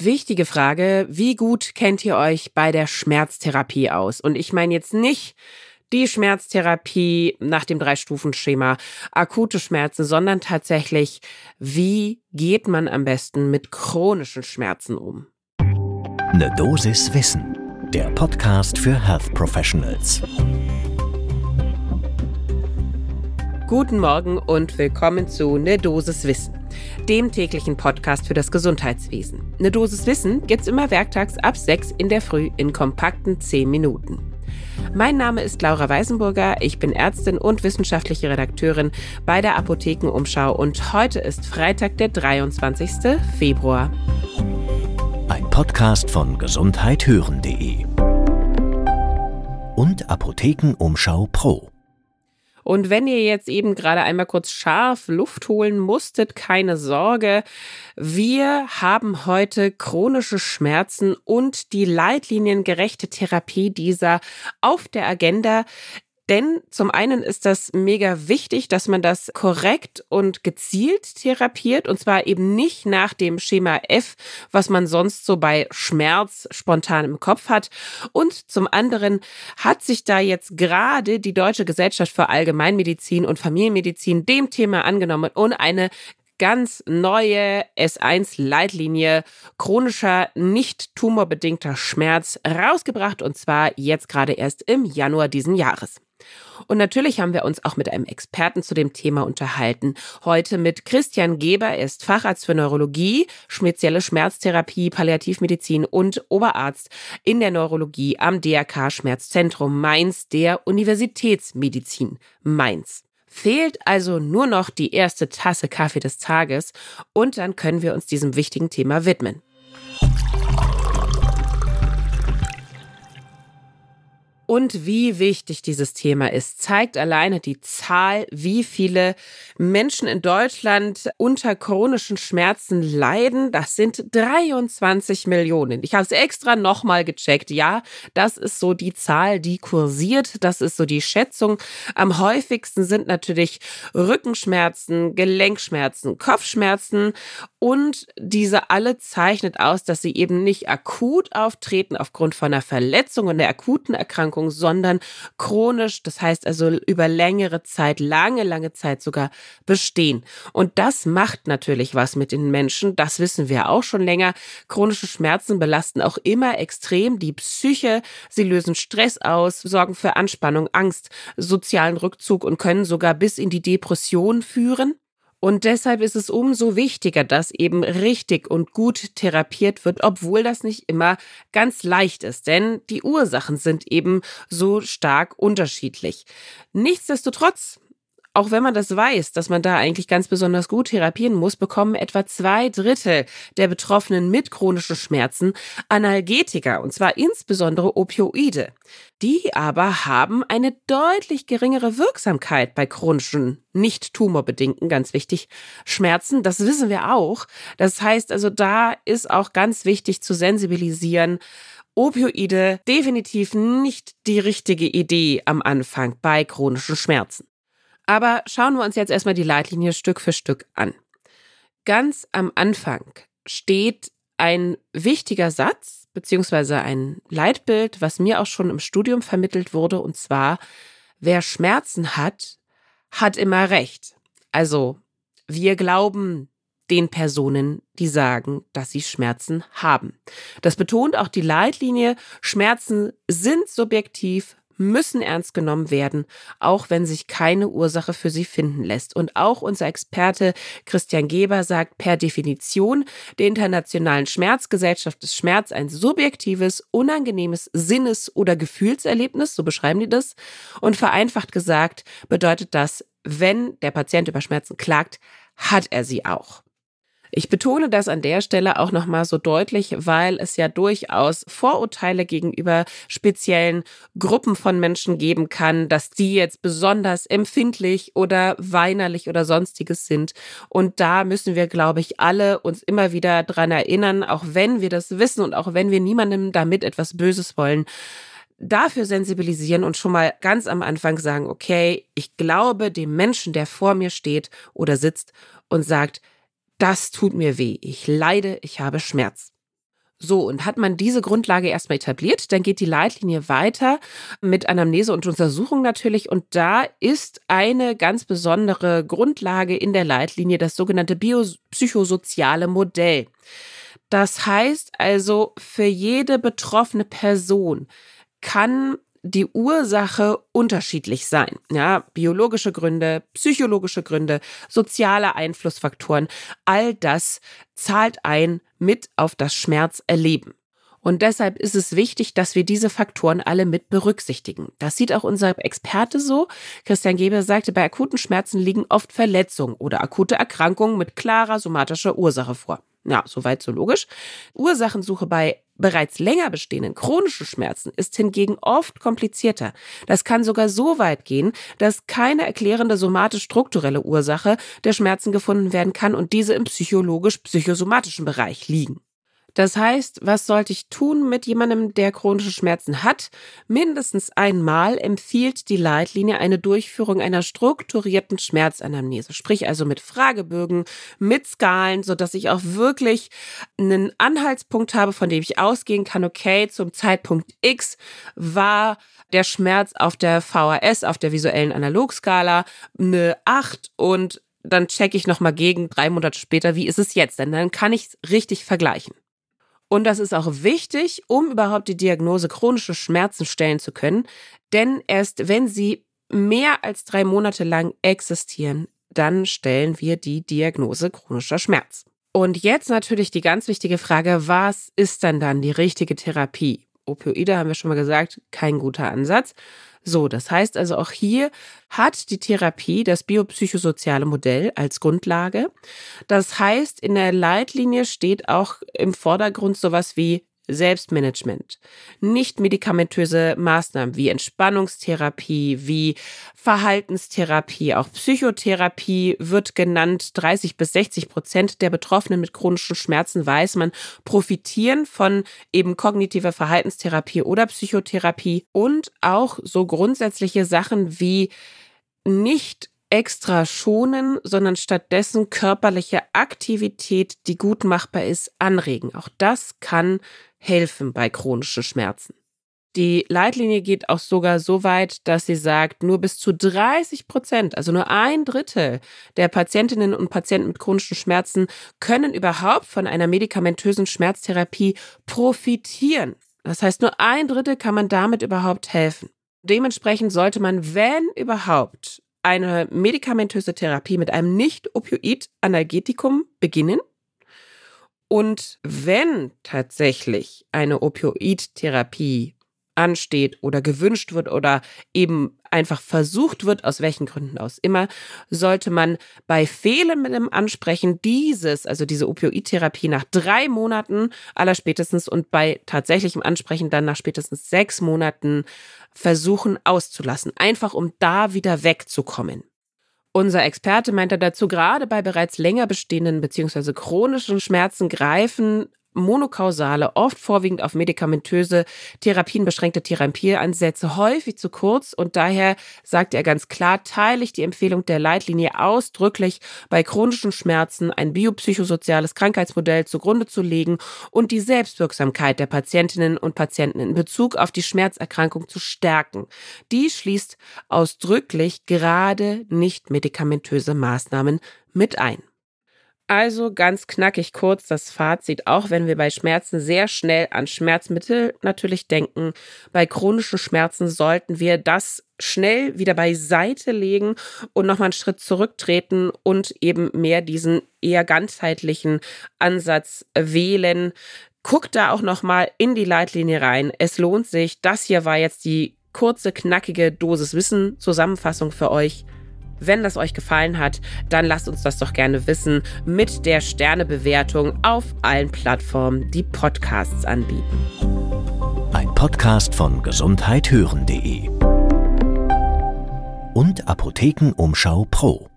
Wichtige Frage, wie gut kennt ihr euch bei der Schmerztherapie aus? Und ich meine jetzt nicht die Schmerztherapie nach dem Drei-Stufen-Schema, akute Schmerzen, sondern tatsächlich, wie geht man am besten mit chronischen Schmerzen um? Eine Dosis Wissen, der Podcast für Health Professionals. Guten Morgen und willkommen zu Ne Dosis Wissen dem täglichen Podcast für das Gesundheitswesen. Eine Dosis Wissen gibt's immer werktags ab 6 in der Früh in kompakten 10 Minuten. Mein Name ist Laura Weisenburger, ich bin Ärztin und wissenschaftliche Redakteurin bei der Apothekenumschau und heute ist Freitag, der 23. Februar. Ein Podcast von gesundheithören.de und Apothekenumschau Pro. Und wenn ihr jetzt eben gerade einmal kurz scharf Luft holen musstet, keine Sorge. Wir haben heute chronische Schmerzen und die leitliniengerechte Therapie dieser auf der Agenda. Denn zum einen ist das mega wichtig, dass man das korrekt und gezielt therapiert und zwar eben nicht nach dem Schema F, was man sonst so bei Schmerz spontan im Kopf hat. Und zum anderen hat sich da jetzt gerade die Deutsche Gesellschaft für Allgemeinmedizin und Familienmedizin dem Thema angenommen und eine ganz neue S1-Leitlinie chronischer, nicht tumorbedingter Schmerz rausgebracht und zwar jetzt gerade erst im Januar diesen Jahres. Und natürlich haben wir uns auch mit einem Experten zu dem Thema unterhalten. Heute mit Christian Geber. Er ist Facharzt für Neurologie, spezielle Schmerztherapie, Palliativmedizin und Oberarzt in der Neurologie am DRK Schmerzzentrum Mainz der Universitätsmedizin Mainz. Fehlt also nur noch die erste Tasse Kaffee des Tages und dann können wir uns diesem wichtigen Thema widmen. Und wie wichtig dieses Thema ist, zeigt alleine die Zahl, wie viele Menschen in Deutschland unter chronischen Schmerzen leiden. Das sind 23 Millionen. Ich habe es extra nochmal gecheckt. Ja, das ist so die Zahl, die kursiert. Das ist so die Schätzung. Am häufigsten sind natürlich Rückenschmerzen, Gelenkschmerzen, Kopfschmerzen und diese alle zeichnet aus, dass sie eben nicht akut auftreten aufgrund von einer Verletzung und einer akuten Erkrankung sondern chronisch, das heißt also über längere Zeit, lange, lange Zeit sogar bestehen. Und das macht natürlich was mit den Menschen, das wissen wir auch schon länger. Chronische Schmerzen belasten auch immer extrem die Psyche, sie lösen Stress aus, sorgen für Anspannung, Angst, sozialen Rückzug und können sogar bis in die Depression führen. Und deshalb ist es umso wichtiger, dass eben richtig und gut therapiert wird, obwohl das nicht immer ganz leicht ist, denn die Ursachen sind eben so stark unterschiedlich. Nichtsdestotrotz auch wenn man das weiß, dass man da eigentlich ganz besonders gut therapieren muss, bekommen etwa zwei Drittel der Betroffenen mit chronischen Schmerzen Analgetika, und zwar insbesondere Opioide. Die aber haben eine deutlich geringere Wirksamkeit bei chronischen, nicht tumorbedingten, ganz wichtig, Schmerzen. Das wissen wir auch. Das heißt also, da ist auch ganz wichtig zu sensibilisieren, Opioide definitiv nicht die richtige Idee am Anfang bei chronischen Schmerzen. Aber schauen wir uns jetzt erstmal die Leitlinie Stück für Stück an. Ganz am Anfang steht ein wichtiger Satz beziehungsweise ein Leitbild, was mir auch schon im Studium vermittelt wurde, und zwar, wer Schmerzen hat, hat immer Recht. Also, wir glauben den Personen, die sagen, dass sie Schmerzen haben. Das betont auch die Leitlinie, Schmerzen sind subjektiv, müssen ernst genommen werden, auch wenn sich keine Ursache für sie finden lässt. Und auch unser Experte Christian Geber sagt per Definition der Internationalen Schmerzgesellschaft ist Schmerz ein subjektives, unangenehmes Sinnes- oder Gefühlserlebnis, so beschreiben die das. Und vereinfacht gesagt bedeutet das, wenn der Patient über Schmerzen klagt, hat er sie auch. Ich betone das an der Stelle auch nochmal so deutlich, weil es ja durchaus Vorurteile gegenüber speziellen Gruppen von Menschen geben kann, dass die jetzt besonders empfindlich oder weinerlich oder sonstiges sind. Und da müssen wir, glaube ich, alle uns immer wieder dran erinnern, auch wenn wir das wissen und auch wenn wir niemandem damit etwas Böses wollen, dafür sensibilisieren und schon mal ganz am Anfang sagen, okay, ich glaube dem Menschen, der vor mir steht oder sitzt und sagt, das tut mir weh, ich leide, ich habe Schmerz. So, und hat man diese Grundlage erstmal etabliert, dann geht die Leitlinie weiter mit Anamnese und Untersuchung natürlich. Und da ist eine ganz besondere Grundlage in der Leitlinie das sogenannte biopsychosoziale Modell. Das heißt also, für jede betroffene Person kann die Ursache unterschiedlich sein. Ja, biologische Gründe, psychologische Gründe, soziale Einflussfaktoren, all das zahlt ein mit auf das Schmerzerleben. Und deshalb ist es wichtig, dass wir diese Faktoren alle mit berücksichtigen. Das sieht auch unser Experte so. Christian Geber sagte, bei akuten Schmerzen liegen oft Verletzungen oder akute Erkrankungen mit klarer somatischer Ursache vor. Ja, soweit so logisch. Ursachensuche bei bereits länger bestehenden chronischen Schmerzen ist hingegen oft komplizierter. Das kann sogar so weit gehen, dass keine erklärende somatisch-strukturelle Ursache der Schmerzen gefunden werden kann und diese im psychologisch-psychosomatischen Bereich liegen. Das heißt, was sollte ich tun mit jemandem, der chronische Schmerzen hat? Mindestens einmal empfiehlt die Leitlinie eine Durchführung einer strukturierten Schmerzanamnese, sprich also mit Fragebögen, mit Skalen, so dass ich auch wirklich einen Anhaltspunkt habe, von dem ich ausgehen kann, okay, zum Zeitpunkt X war der Schmerz auf der VHS, auf der visuellen Analogskala eine 8 und dann checke ich nochmal gegen drei Monate später, wie ist es jetzt? Denn dann kann ich es richtig vergleichen. Und das ist auch wichtig, um überhaupt die Diagnose chronische Schmerzen stellen zu können. Denn erst wenn sie mehr als drei Monate lang existieren, dann stellen wir die Diagnose chronischer Schmerz. Und jetzt natürlich die ganz wichtige Frage, was ist dann dann die richtige Therapie? Opioide haben wir schon mal gesagt, kein guter Ansatz. So, das heißt also auch hier hat die Therapie das biopsychosoziale Modell als Grundlage. Das heißt, in der Leitlinie steht auch im Vordergrund sowas wie Selbstmanagement, nicht medikamentöse Maßnahmen wie Entspannungstherapie, wie Verhaltenstherapie, auch Psychotherapie wird genannt. 30 bis 60 Prozent der Betroffenen mit chronischen Schmerzen weiß man profitieren von eben kognitiver Verhaltenstherapie oder Psychotherapie und auch so grundsätzliche Sachen wie nicht extra schonen, sondern stattdessen körperliche Aktivität, die gut machbar ist, anregen. Auch das kann helfen bei chronischen Schmerzen. Die Leitlinie geht auch sogar so weit, dass sie sagt, nur bis zu 30 Prozent, also nur ein Drittel der Patientinnen und Patienten mit chronischen Schmerzen können überhaupt von einer medikamentösen Schmerztherapie profitieren. Das heißt, nur ein Drittel kann man damit überhaupt helfen. Dementsprechend sollte man, wenn überhaupt, eine medikamentöse Therapie mit einem Nicht-Opioid-Analgetikum beginnen und wenn tatsächlich eine Opioidtherapie ansteht oder gewünscht wird oder eben einfach versucht wird, aus welchen Gründen aus immer, sollte man bei fehlendem Ansprechen dieses, also diese Opioidtherapie nach drei Monaten aller spätestens und bei tatsächlichem Ansprechen dann nach spätestens sechs Monaten versuchen auszulassen, einfach um da wieder wegzukommen. Unser Experte meinte dazu, gerade bei bereits länger bestehenden bzw. chronischen Schmerzen greifen monokausale, oft vorwiegend auf medikamentöse Therapien beschränkte Therapieansätze häufig zu kurz und daher sagt er ganz klar, teile ich die Empfehlung der Leitlinie ausdrücklich, bei chronischen Schmerzen ein biopsychosoziales Krankheitsmodell zugrunde zu legen und die Selbstwirksamkeit der Patientinnen und Patienten in Bezug auf die Schmerzerkrankung zu stärken. Die schließt ausdrücklich gerade nicht medikamentöse Maßnahmen mit ein. Also ganz knackig kurz das Fazit, auch wenn wir bei Schmerzen sehr schnell an Schmerzmittel natürlich denken, bei chronischen Schmerzen sollten wir das schnell wieder beiseite legen und nochmal einen Schritt zurücktreten und eben mehr diesen eher ganzheitlichen Ansatz wählen. Guckt da auch nochmal in die Leitlinie rein. Es lohnt sich. Das hier war jetzt die kurze, knackige Dosis Wissen Zusammenfassung für euch. Wenn das euch gefallen hat, dann lasst uns das doch gerne wissen mit der Sternebewertung auf allen Plattformen, die Podcasts anbieten. Ein Podcast von gesundheithören.de und Apothekenumschau Pro.